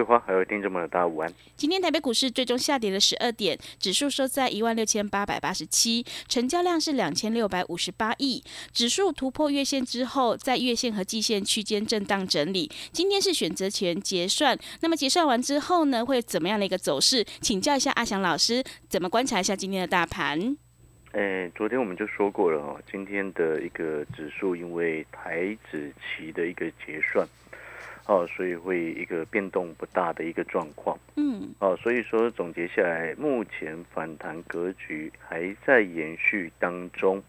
桂花还有听众们的大家午安。今天台北股市最终下跌了十二点，指数收在一万六千八百八十七，成交量是两千六百五十八亿。指数突破月线之后，在月线和季线区间震荡整理。今天是选择权结算，那么结算完之后呢，会怎么样的一个走势？请教一下阿翔老师，怎么观察一下今天的大盘？诶，昨天我们就说过了哦，今天的一个指数因为台指期的一个结算。哦，所以会一个变动不大的一个状况，嗯，哦，所以说总结下来，目前反弹格局还在延续当中，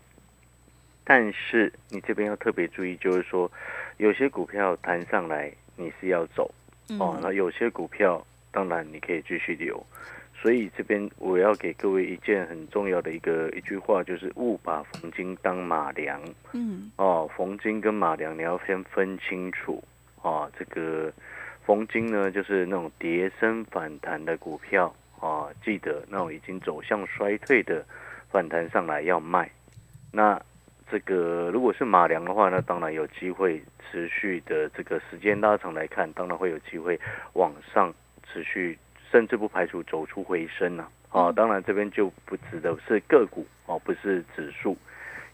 但是你这边要特别注意，就是说有些股票弹上来你是要走，哦，那有些股票当然你可以继续留，所以这边我要给各位一件很重要的一个一句话，就是勿把逢金当马良，嗯，哦，逢金跟马良你要先分清楚。啊，这个逢金呢，就是那种跌升反弹的股票啊，记得那种已经走向衰退的反弹上来要卖。那这个如果是马良的话，那当然有机会持续的这个时间拉长来看，当然会有机会往上持续，甚至不排除走出回升呢。啊，当然这边就不指的是个股哦，不是指数，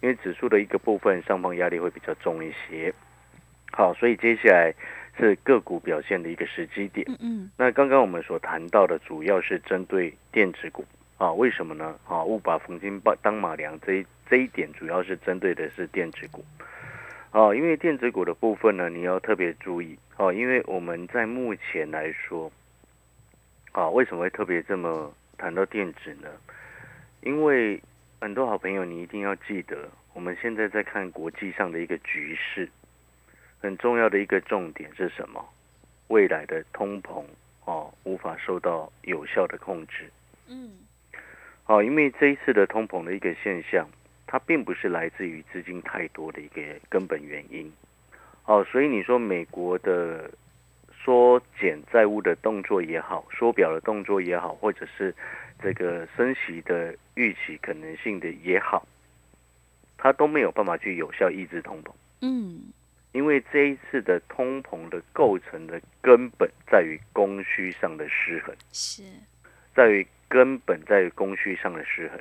因为指数的一个部分上方压力会比较重一些。好，所以接下来是个股表现的一个时机点。嗯嗯。那刚刚我们所谈到的，主要是针对电子股啊？为什么呢？啊，勿把逢金当当马良，这一这一点主要是针对的是电子股。哦，因为电子股的部分呢，你要特别注意哦，因为我们在目前来说，啊，为什么会特别这么谈到电子呢？因为很多好朋友，你一定要记得，我们现在在看国际上的一个局势。很重要的一个重点是什么？未来的通膨哦，无法受到有效的控制。嗯，好，因为这一次的通膨的一个现象，它并不是来自于资金太多的一个根本原因。哦，所以你说美国的缩减债务的动作也好，缩表的动作也好，或者是这个升息的预期可能性的也好，它都没有办法去有效抑制通膨。嗯。因为这一次的通膨的构成的根本在于供需上的失衡，是在于根本在于供需上的失衡。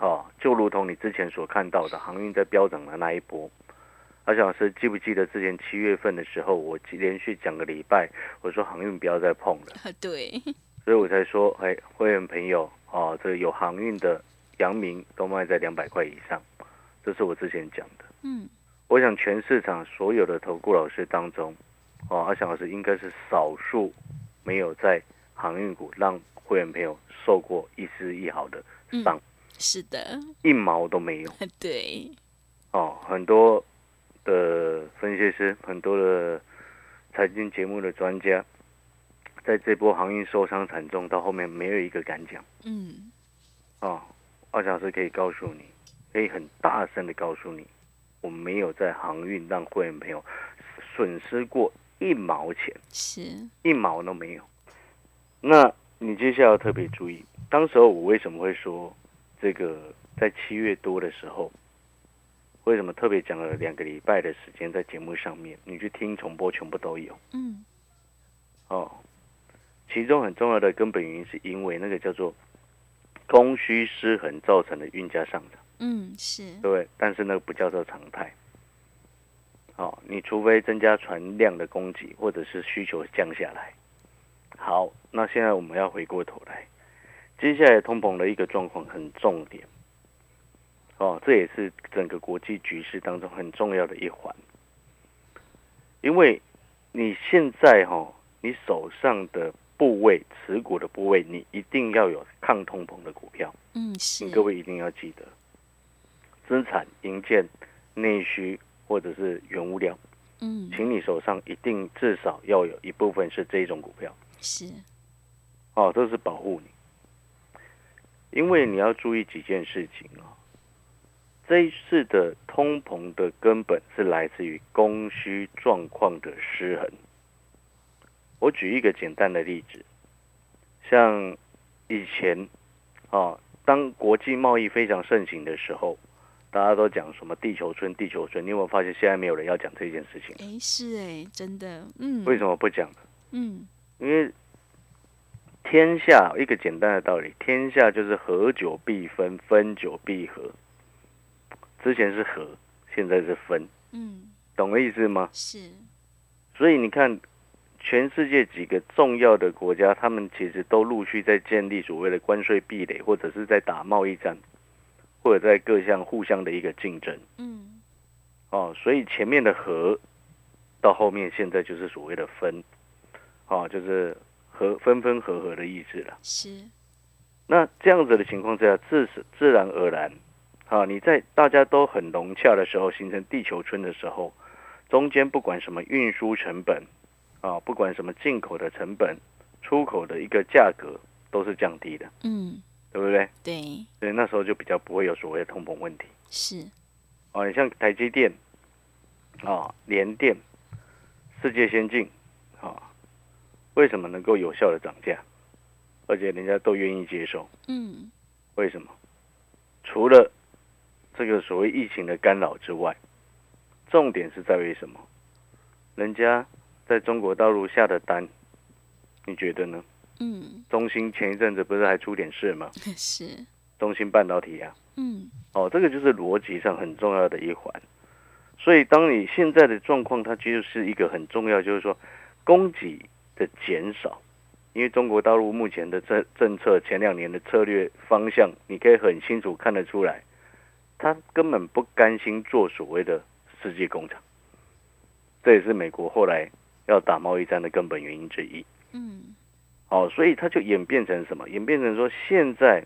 哦，就如同你之前所看到的航运在飙涨的那一波，阿小老师记不记得之前七月份的时候，我连续讲个礼拜，我说航运不要再碰了。对，所以我才说，哎，会员朋友，哦，这个有航运的阳明都卖在两百块以上，这是我之前讲的。嗯。我想全市场所有的投顾老师当中，哦，阿翔老师应该是少数没有在航运股让会员朋友受过一丝一毫的伤。是的，一毛都没有。对。哦，很多的分析师，很多的财经节目的专家，在这波航运受伤惨重，到后面没有一个敢讲。嗯。哦，阿翔老师可以告诉你，可以很大声的告诉你。我没有在航运让会员朋友损失过一毛钱，是一毛都没有。那你接下来要特别注意，当时候我为什么会说这个在七月多的时候，为什么特别讲了两个礼拜的时间在节目上面？你去听重播，全部都有。嗯，哦，其中很重要的根本原因是因为那个叫做供需失衡造成的运价上涨。嗯，是对，但是那个不叫做常态。好，你除非增加船量的供给，或者是需求降下来。好，那现在我们要回过头来，接下来通膨的一个状况很重点。哦，这也是整个国际局势当中很重要的一环。因为你现在哈，你手上的部位持股的部位，你一定要有抗通膨的股票。嗯，是。各位一定要记得。资产、营建、内需或者是原物料，嗯，请你手上一定至少要有一部分是这种股票，是，哦，这是保护你。因为你要注意几件事情啊、这一次的通膨的根本是来自于供需状况的失衡。我举一个简单的例子，像以前啊，当国际贸易非常盛行的时候，大家都讲什么地球村、地球村，你有没有发现现在没有人要讲这件事情？哎，是哎，真的，嗯，为什么不讲呢？嗯，因为天下一个简单的道理，天下就是合久必分，分久必合。之前是合，现在是分，嗯，懂我意思吗？是，所以你看，全世界几个重要的国家，他们其实都陆续在建立所谓的关税壁垒，或者是在打贸易战，或者在各项互相的一个竞争。嗯，哦，所以前面的和到后面现在就是所谓的分，哦，就是和分分合合的意思了。是，那这样子的情况之下，自自然而然，啊，你在大家都很融洽的时候，形成地球村的时候，中间不管什么运输成本，啊，不管什么进口的成本、出口的一个价格，都是降低的，嗯，对不对？对，所以那时候就比较不会有所谓的通膨问题。是，啊，你像台积电，啊，联电、世界先进，啊，为什么能够有效的涨价，而且人家都愿意接受？嗯，为什么？除了这个所谓疫情的干扰之外，重点是在于什么？人家在中国大陆下的单，你觉得呢？嗯，中芯前一阵子不是还出点事吗？是，中芯半导体啊，嗯，哦，这个就是逻辑上很重要的一环。所以，当你现在的状况，它就是一个很重要，就是说供给的减少。因为中国大陆目前的政政策，前两年的策略方向，你可以很清楚看得出来，他根本不甘心做所谓的世界工厂。这也是美国后来要打贸易战的根本原因之一。嗯，哦，所以它就演变成什么？演变成说，现在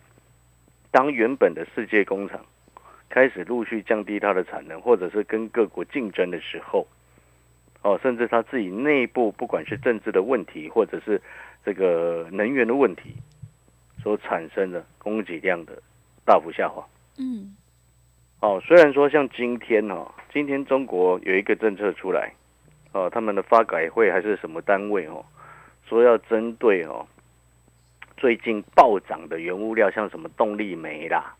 当原本的世界工厂开始陆续降低它的产能，或者是跟各国竞争的时候，哦，甚至它自己内部不管是政治的问题，或者是这个能源的问题，所产生的供给量的大幅下滑。嗯，哦，虽然说像今天哦，今天中国有一个政策出来，哦，他们的发改会还是什么单位哦，说要针对哦最近暴涨的原物料，像什么动力煤啦，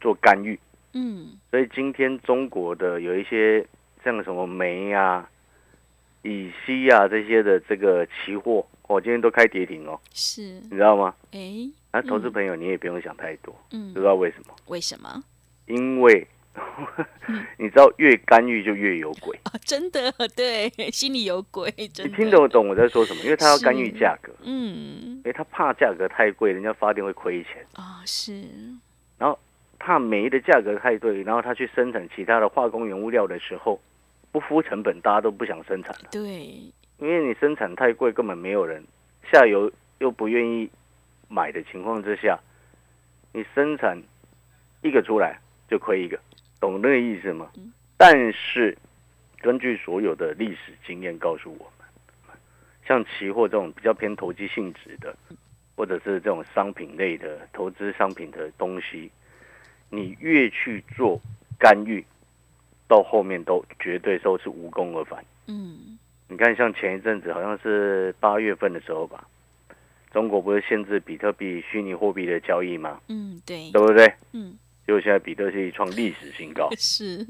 做干预。嗯，所以今天中国的有一些像什么煤啊、乙烯啊这些的这个期货，哦，今天都开跌停哦，是，你知道吗？哎，那、投资朋友你也不用想太多，嗯知，道为什么？为什么？因为 你知道越干预就越有鬼。啊，真的，对，心里有鬼，真的，你听得懂我在说什么？因为他要干预价格，嗯，因为他怕价格太贵，人家发电会亏钱；啊，是，然后怕煤的价格太贵，然后他去生产其他的化工原物料的时候，不敷成本，大家都不想生产了，对，因为你生产太贵，根本没有人下游又不愿意买的情况之下，你生产一个出来就亏一个，懂那个意思吗？但是根据所有的历史经验告诉我们，像期货这种比较偏投机性质的，或者是这种商品类的投资商品的东西，你越去做干预，到后面都绝对都是无功而返。嗯，你看，像前一阵子好像是八月份的时候吧，中国不是限制比特币虚拟货币的交易吗？嗯，对，对不对？嗯，结果现在比特币创历史新高，是，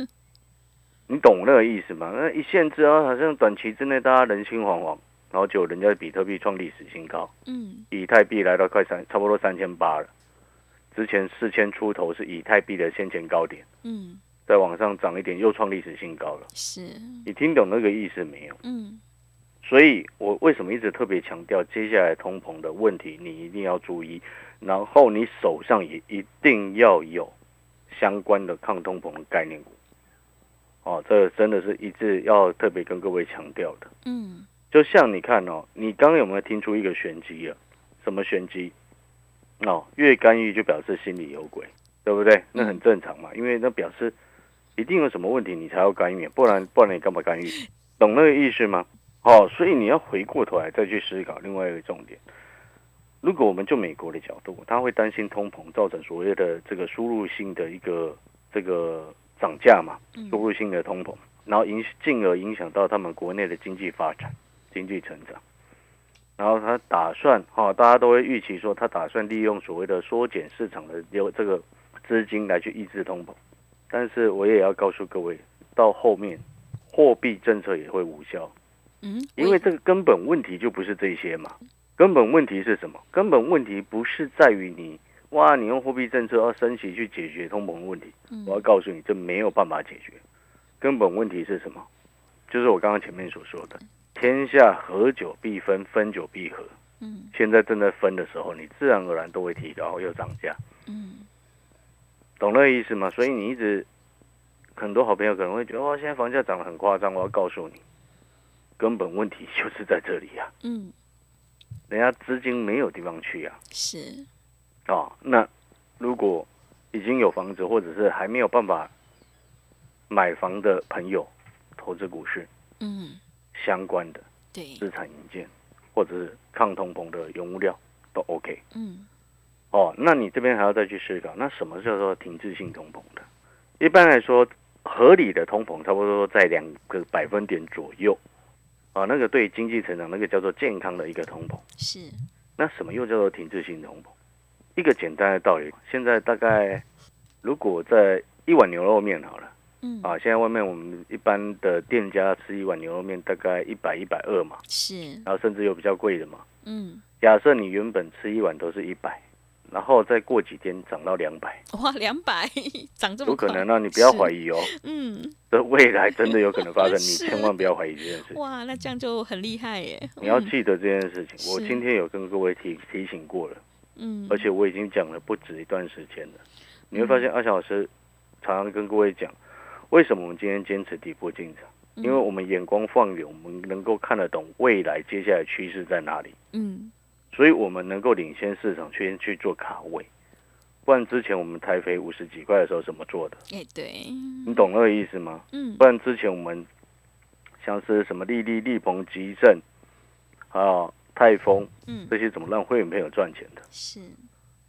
你懂那个意思吗？那一限制啊，好像短期之内大家人心惶惶，然后就人家比特币创历史新高，嗯，以太币来到快三，差不多三千八了。之前四千出头是以太币的先前高点，嗯，再往上涨一点又创历史新高了。是，你听懂那个意思没有？嗯，所以我为什么一直特别强调，接下来通膨的问题你一定要注意，然后你手上也一定要有相关的抗通膨的概念股。哦，这个真的是一直要特别跟各位强调的。嗯，就像你看哦，你刚刚有没有听出一个玄机啊？什么玄机？哦，越干预就表示心里有鬼。对不对？那很正常嘛，因为那表示一定有什么问题，你才要干预，不然不然你干嘛干预？懂那个意思吗？哦，所以你要回过头来再去思考另外一个重点。如果我们就美国的角度，他会担心通膨造成所谓的这个输入性的一个这个涨价嘛，输入性的通膨，然后影进而影响到他们国内的经济发展、经济成长。然后他打算哈，大家都会预期说，他打算利用所谓的缩减市场的有这个资金来去抑制通膨。但是我也要告诉各位，到后面货币政策也会无效。嗯，因为这个根本问题就不是这些嘛。根本问题是什么？根本问题不是在于你哇，你用货币政策要升息去解决通膨问题。我要告诉你，这没有办法解决。根本问题是什么？就是我刚刚前面所说的，天下合久必分，分久必合。嗯现在正在分的时候，你自然而然都会提高又涨价，嗯懂那个意思吗？所以你一直很多好朋友可能会觉得哇，现在房价涨得很夸张。我要告诉你，根本问题就是在这里呀、嗯，人家资金没有地方去啊、是，哦，那如果已经有房子，或者是还没有办法买房的朋友，投资股市嗯相关的对，资产营建，或者是抗通膨的原物料都 OK。嗯哦，那你这边还要再去思考，那什么叫做停滞性通膨的？一般来说，合理的通膨差不多在两个百分点左右。啊，那个对经济成长，那个叫做健康的一个通膨。是，那什么又叫做停滞性通膨？一个简单的道理，现在大概如果在一碗牛肉面好了嗯啊，现在外面我们一般的店家吃一碗牛肉面大概一百一百二嘛，是，然后甚至有比较贵的嘛。嗯假设你原本吃一碗都是一百，然后再过几天涨到两百，哇，两百涨这么快，有可能啊，你不要怀疑，哦，嗯，这未来真的有可能发生，你千万不要怀疑这件事情。哇，那这样就很厉害耶，你要嗯记得这件事情，我今天有跟各位提提醒过了。嗯，而且我已经讲了不止一段时间了。你会发现阿翔老师常常跟各位讲，为什么我们今天坚持底部进场？因为我们眼光放远，我们能够看得懂未来接下来趋势在哪里，嗯所以我们能够领先市场去去做卡位。不然之前我们台肥五十几块的时候怎么做的？哎对，你懂那个意思吗？嗯不然之前我们像是什么利利、利鹏、吉盛，还有泰丰嗯这些，怎么让会员朋友赚钱的？是，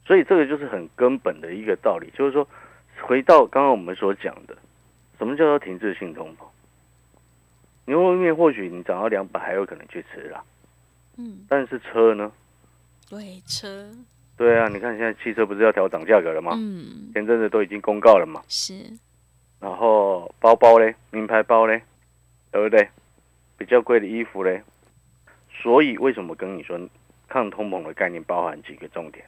所以这个就是很根本的一个道理，就是说，回到刚刚我们所讲的，什么叫做停滞性通膨？牛肉面或许你涨到两百还有可能去吃啦，嗯但是车呢？对车，对啊，你看现在汽车不是要调涨价格了吗？嗯前阵子都已经公告了嘛。是，然后包包嘞，名牌包嘞，对不对？比较贵的衣服嘞。所以为什么跟你说抗通膨的概念包含几个重点？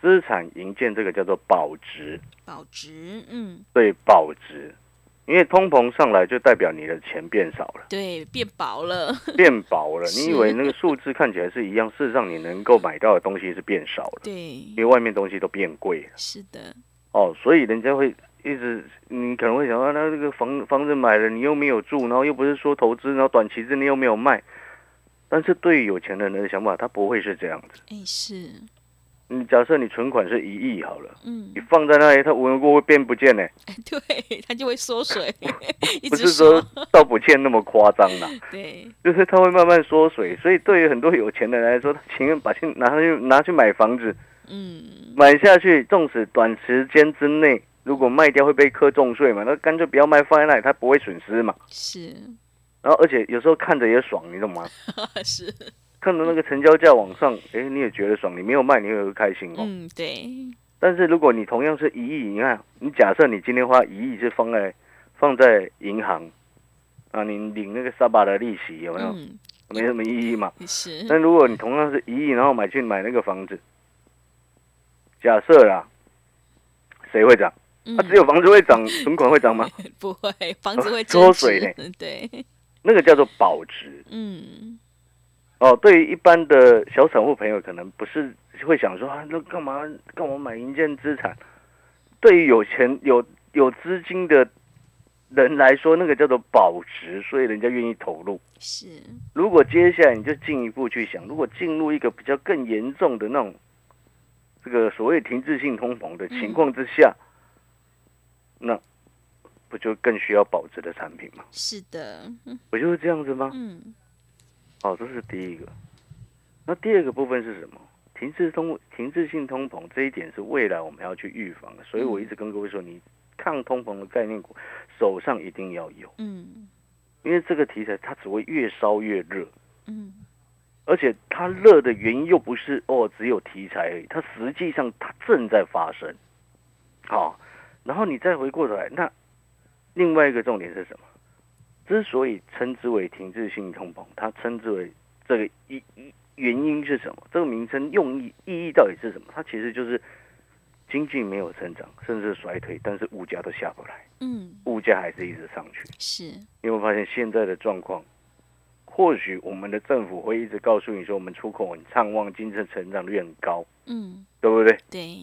资产营建这个叫做保值，保值，嗯对保值，因为通膨上来就代表你的钱变少了，对，变薄了，变薄了。你以为那个数字看起来是一样，事实上你能够买到的东西是变少了，对因，为外面东西都变贵了。是的，哦，所以人家会一直，你可能会想到，那这个房房子买了，你又没有住，然后又不是说投资，然后短期之内又没有卖。但是对于有钱人的想法，他不会是这样子。哎是，你假设你存款是一亿好了，嗯。你，放在那里，它无缘无故会变不见呢、哎 对，它就会缩水，不是说倒，不见那么夸张啦。对，就是它会慢慢缩水，所以对于很多有钱的人来说，他情愿把钱拿去拿去买房子，嗯。买下去，纵使短时间之内如果卖掉会被课重税嘛，那干脆不要卖，放在那里，它不会损失嘛。是。然后而且有时候看着也爽，你懂吗？是，看到那个成交价往上，哎，你也觉得爽，你没有卖，你也会开心哦。嗯对，但是如果你同样是一亿，你看，你假设你今天花一亿是放在放在银行啊，你领那个沙巴的利息有没有？嗯没什么意义嘛。是，但如果你同样是一亿，然后买去买那个房子，假设啦，谁会涨？嗯啊，只有房子会涨，存款会涨吗？不会，房子会 缩水呢，对，那个叫做保值嗯哦。对于一般的小散户朋友，可能不是会想说啊，那干嘛干嘛买银建资产？对于有钱有有资金的人来说，那个叫做保值，所以人家愿意投入。是，如果接下来你就进一步去想，如果进入一个比较更严重的那种这个所谓停滞性通膨的情况之下，那不就更需要保值的产品吗？是的，不就是这样子吗？嗯好，这是第一个。那第二个部分是什么？停滞通停滞性通膨这一点是未来我们要去预防的，所以我一直跟各位说，你抗通膨的概念股手上一定要有，嗯因为这个题材它只会越烧越热，嗯而且它热的原因又不是哦只有题材而已，它实际上它正在发生。好，然后你再回过头来，那另外一个重点是什么？之所以称之为停滞性通膨，它称之为这个一一原因是什么？这个名称用意意义到底是什么？它其实就是经济没有成长，甚至衰退，但是物价都下不来，嗯，物价还是一直上去。是，你有没有发现现在的状况？或许我们的政府会一直告诉你说，我们出口很畅旺，经济成长率很高，嗯对不对？对，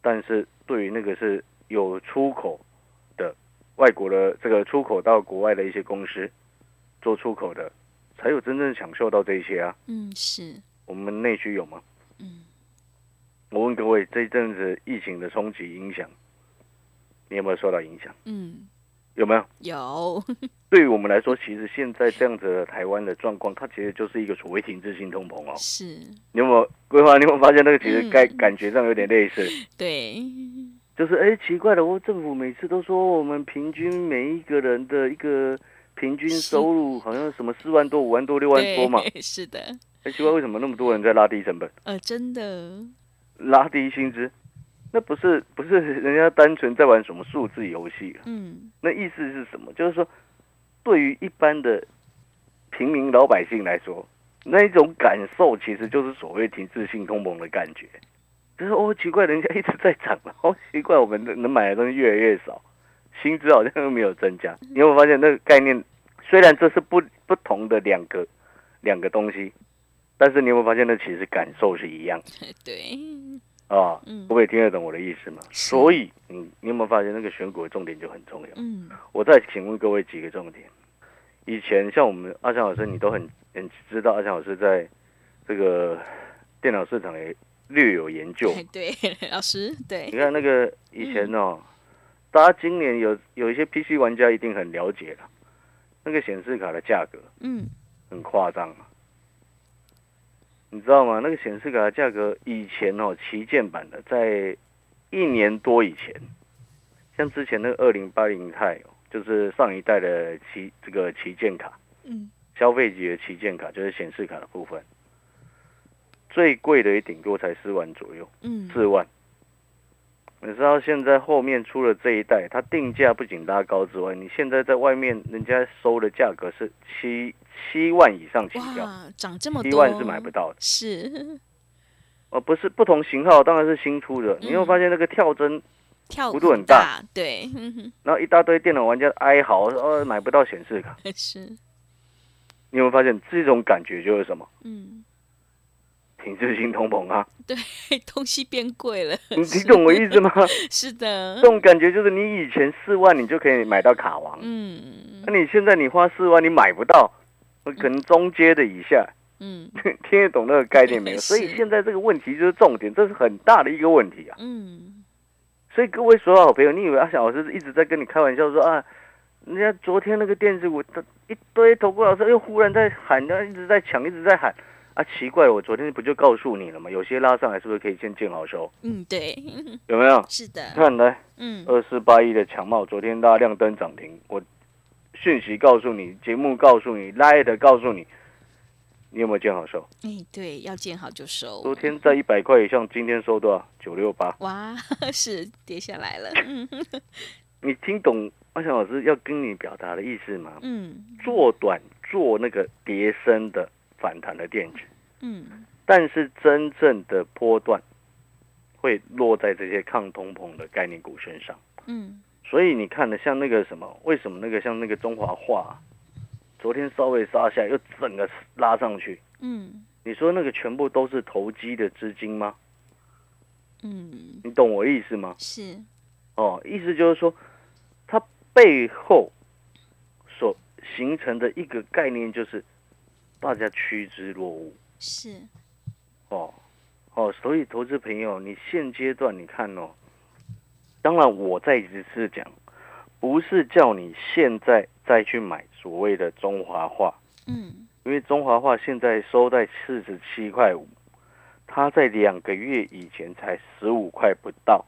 但是对于那个是有出口的外国的这个出口到国外的一些公司做出口的，才有真正享受到这些啊。嗯是，我们内需有吗？嗯我问各位，这一阵子疫情的冲击影响，你有没有受到影响？嗯有没有？有，对于我们来说，其实现在这样子的台湾的状况，它其实就是一个所谓停滞性通膨哦。是，你有没有规划？你有没有发现那个其实嗯感感觉上有点类似？对，就是哎，奇怪了，我政府每次都说我们平均每一个人的一个平均收入好像什么四万多、五万多、六万多嘛。对，是的，哎，奇怪，为什么那么多人在拉低成本、呃，真的，拉低薪资？那不是不是人家单纯在玩什么数字游戏了？嗯那意思是什么？就是说，对于一般的平民老百姓来说，那一种感受其实就是所谓停滞性通膨的感觉。就是哦，奇怪，人家一直在涨，哦，奇怪，我们能能买的东西越来越少，薪资好像又没有增加。你有没有发现那个概念？虽然这是不不同的两个两个东西，但是你有没有发现那其实感受是一样 对，啊？不会听得懂我的意思吗？所以，嗯，你有没有发现那个选股的重点就很重要？嗯我再请问各位几个重点。以前像我们阿强老师，你都很很知道，阿强老师在这个电脑市场也略有研究。对，老师，对你，看那个以前哦，大家今年有有一些 PC 玩家一定很了解了，那个显示卡的价格嗯很夸张啊。你知道吗？那个显示卡的价格以前哦，旗舰版的在一年多以前，像之前那个二零八零钛哦，就是上一代的旗这个旗舰卡，嗯消费级的旗舰卡就是显示卡的部分，最贵的也顶多才四万左右，嗯，四万。你知道现在后面出了这一代，它定价不仅拉高之外，你现在在外面人家收的价格是七七万以上起跳，涨这么多，七万是买不到的。是哦，不是不同型号，当然是新出的。你有没有发现那个跳针，跳幅度很大，对，然后一大堆电脑玩家哀嚎，呃，买不到显示卡。是，你有没有发现这种感觉就是什么？嗯，停滞性通膨啊！对，东西变贵了，你你懂我意思吗？是的。这，种感觉就是你以前四万你就可以买到卡王，嗯。那你现在你花四万你买不到，可能中阶的以下，嗯。听得懂那个概念没有？所以现在这个问题就是重点，这是很大的一个问题啊！嗯，所以各位所有好朋友，你以为阿翔老师一直在跟你开玩笑说啊，人家昨天那个电子股，他一堆投顾老师又忽然在喊，他一直在抢，一直在喊啊，奇怪了，我昨天不就告诉你了吗？有些拉上来是不是可以先见好收？嗯，对，有没有？是的，看来嗯二四八一的强茂昨天大亮灯涨停，我讯息告诉你，节目告诉你，Light 告诉你，你有没有见好收？哎，对，要见好就收，昨天在一百块以上，今天收多少？九六八。哇，是跌下来了，嗯 你听懂阿翔老师要跟你表达的意思吗？嗯做短做那个跌升的反弹的电子，嗯，但是真正的波段会落在这些抗通膨的概念股身上。嗯所以你看的，像那个什么，为什么那个像那个中华化，昨天稍微杀下，又整个拉上去？嗯你说那个全部都是投机的资金吗？嗯，你懂我意思吗？是，哦，意思就是说，它背后所形成的一个概念就是大家趋之若鹜。是，哦，哦，所以投资朋友，你现阶段你看哦，当然我再一次讲，不是叫你现在再去买所谓的中华化，嗯，因为中华化现在收在四十七块五，它在两个月以前才十五块不到，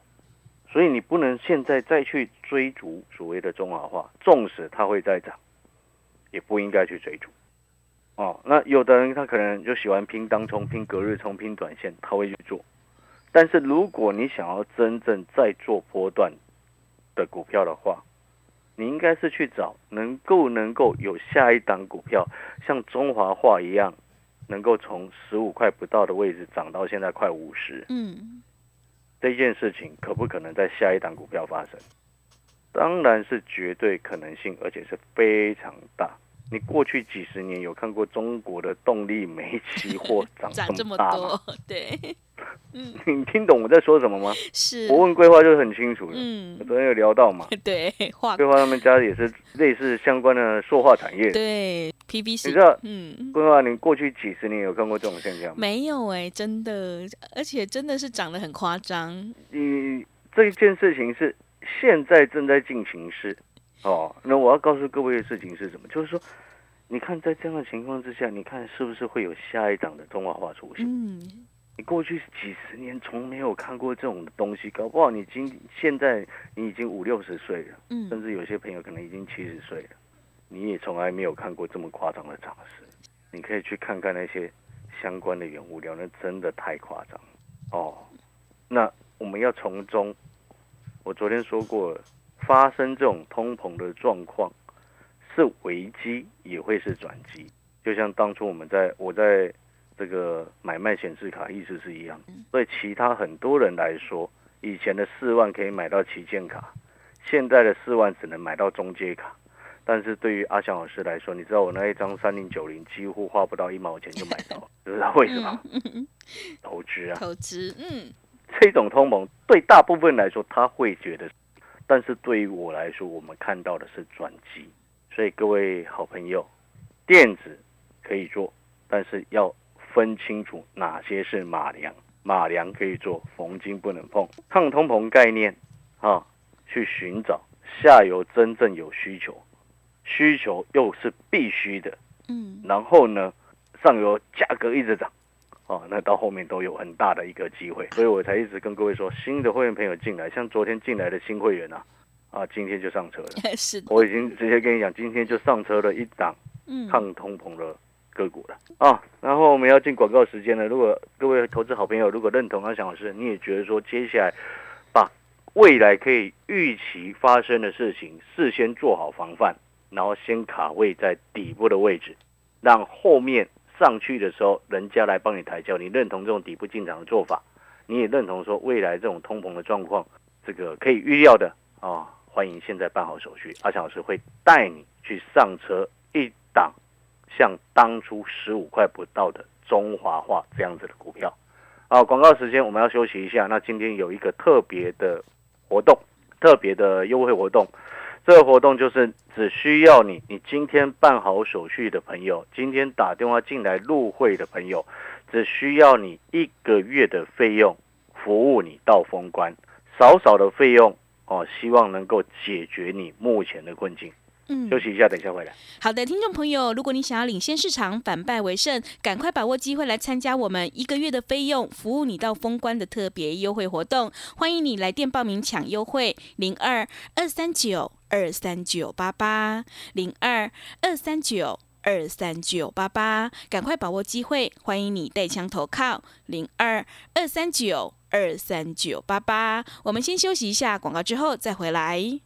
所以你不能现在再去追逐所谓的中华化，纵使它会再涨，也不应该去追逐。哦，那有的人他可能就喜欢拼当冲、拼隔日冲、拼短线，他会去做。但是如果你想要真正在做波段的股票的话，你应该是去找能够能够有下一档股票，像中华化一样，能够从十五块不到的位置涨到现在快五十。嗯，这件事情可不可能在下一档股票发生？当然是绝对可能性，而且是非常大。你过去几十年有看过中国的动力煤期货 涨涨这么大吗？多，对，嗯，你听懂我在说什么吗？是，我问规划就是很清楚的。嗯我，昨天有聊到嘛，对，画规划他们家也是类似相关的塑化产业。对 PVC，你知道嗯。规划，你过去几十年有看过这种现象吗？没有哎、真的，而且真的是长得很夸张。你这件事情是现在正在进行式哦。那我要告诉各位的事情是什么？就是说，你看在这样的情况之下，你看是不是会有下一档的中华化出现？嗯，你过去几十年从没有看过这种东西，搞不好你今现在你已经五六十岁了，甚嗯，至有些朋友可能已经七十岁了，你也从来没有看过这么夸张的涨势。你可以去看看那些相关的原物料，那真的太夸张哦。那我们要从中，我昨天说过了，发生这种通膨的状况是危机，也会是转机。就像当初我们在我在这个买卖显示卡意思是一样，对其他很多人来说，以前的四万可以买到旗舰卡，现在的四万只能买到中阶卡。但是对于阿翔老师来说，你知道我那一张三零九零几乎花不到一毛钱就买到了，知不知道为什么？投资啊，投资，嗯，这种通膨对大部分来说他会觉得，但是对于我来说，我们看到的是转机。所以各位好朋友，电子可以做，但是要分清楚哪些是马良，马良可以做，逢金不能碰。抗通膨概念啊，去寻找下游真正有需求，需求又是必须的，嗯，然后呢，上游价格一直涨，哦，那到后面都有很大的一个机会，所以我才一直跟各位说，新的会员朋友进来，像昨天进来的新会员啊，啊，今天就上车了。是的，我已经直接跟你讲，今天就上车了一档嗯，抗通膨的个股了啊。然后我们要进广告时间了。如果各位投资好朋友如果认同阿翔老师，你也觉得说接下来把未来可以预期发生的事情事先做好防范，然后先卡位在底部的位置，让后面上去的时候人家来帮你抬轿。你认同这种底部进场的做法，你也认同说未来这种通膨的状况，这个可以预料的啊。欢迎现在办好手续，阿强老师会带你去上车一档像当初十五块不到的中华化这样子的股票。啊，广告时间我们要休息一下。那今天有一个特别的活动，特别的优惠活动。这个活动就是只需要你，你今天办好手续的朋友，今天打电话进来入会的朋友，只需要你一个月的费用，服务你到封关，少少的费用哦，希望能够解决你目前的困境。嗯休息一下，等一下回来。好的，听众朋友，如果你想要领先市场、反败为胜，赶快把握机会来参加我们一个月的费用，服务你到封关的特别优惠活动。欢迎你来电报名抢优惠，零二二三九二三九八八，零二二三九。二三九八八，赶快把握机会！欢迎你带枪投靠零二二三九二三九八八。我们先休息一下广告，之后再回来。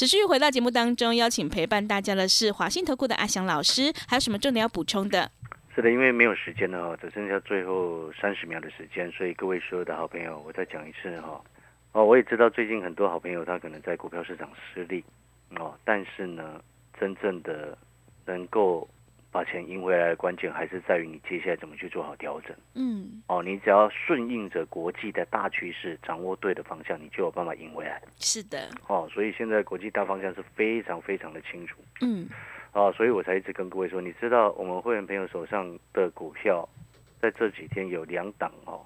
持续回到节目当中，邀请陪伴大家的是华信投顾的阿翔老师，还有什么重点要补充的？是的，因为没有时间了哦，只剩下最后三十秒的时间，所以各位所有的好朋友，我再讲一次哈。哦，我也知道最近很多好朋友他可能在股票市场失利哦，但是呢，真正的能够把钱赢回来的关键，还是在于你接下来怎么去做好调整。嗯，哦，你只要顺应着国际的大趋势，掌握对的方向，你就有办法赢回来。是的，哦，所以现在国际大方向是非常非常的清楚。嗯，哦，所以我才一直跟各位说，你知道我们会员朋友手上的股票，在这几天有两档哦，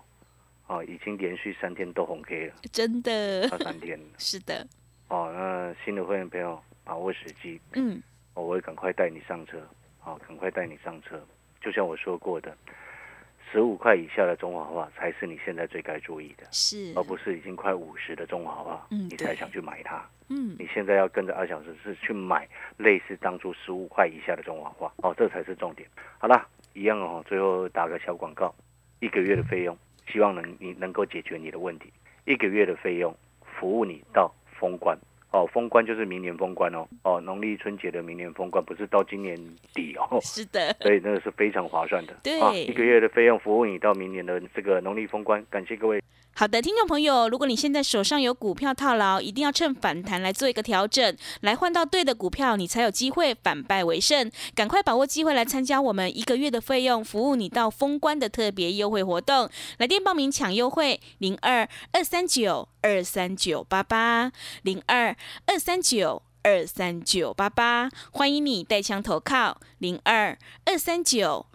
哦，已经连续三天都红 K 了，真的。差三天。了。是的，哦，那新的会员朋友把握时机，嗯，哦我会赶快带你上车，好、赶快带你上车。就像我说过的，十五块以下的中华化才是你现在最该注意的，是，而不是已经快五十的中华化，嗯对你才想去买它。嗯，你现在要跟着阿小时是去买类似当初十五块以下的中华化哦，这才是重点。好了，一样哦，最后打个小广告，一个月的费用，希望能你能够解决你的问题。一个月的费用，服务你到封关哦，封关就是明年封关哦，哦，农历春节的明年封关，不是到今年底哦。是的，所以那个是非常划算的，对啊，一个月的费用服务你到明年的这个农历封关，感谢各位。好的，听众朋友，如果你现在手上有股票套牢，一定要趁反弹来做一个调整，来换到对的股票，你才有机会反败为胜。赶快把握机会来参加我们一个月的费用，服务你到封关的特别优惠活动。来电报名抢优惠，零二二三九二三九八八零二二三九。二三九八八，欢迎你带枪投靠零二二三九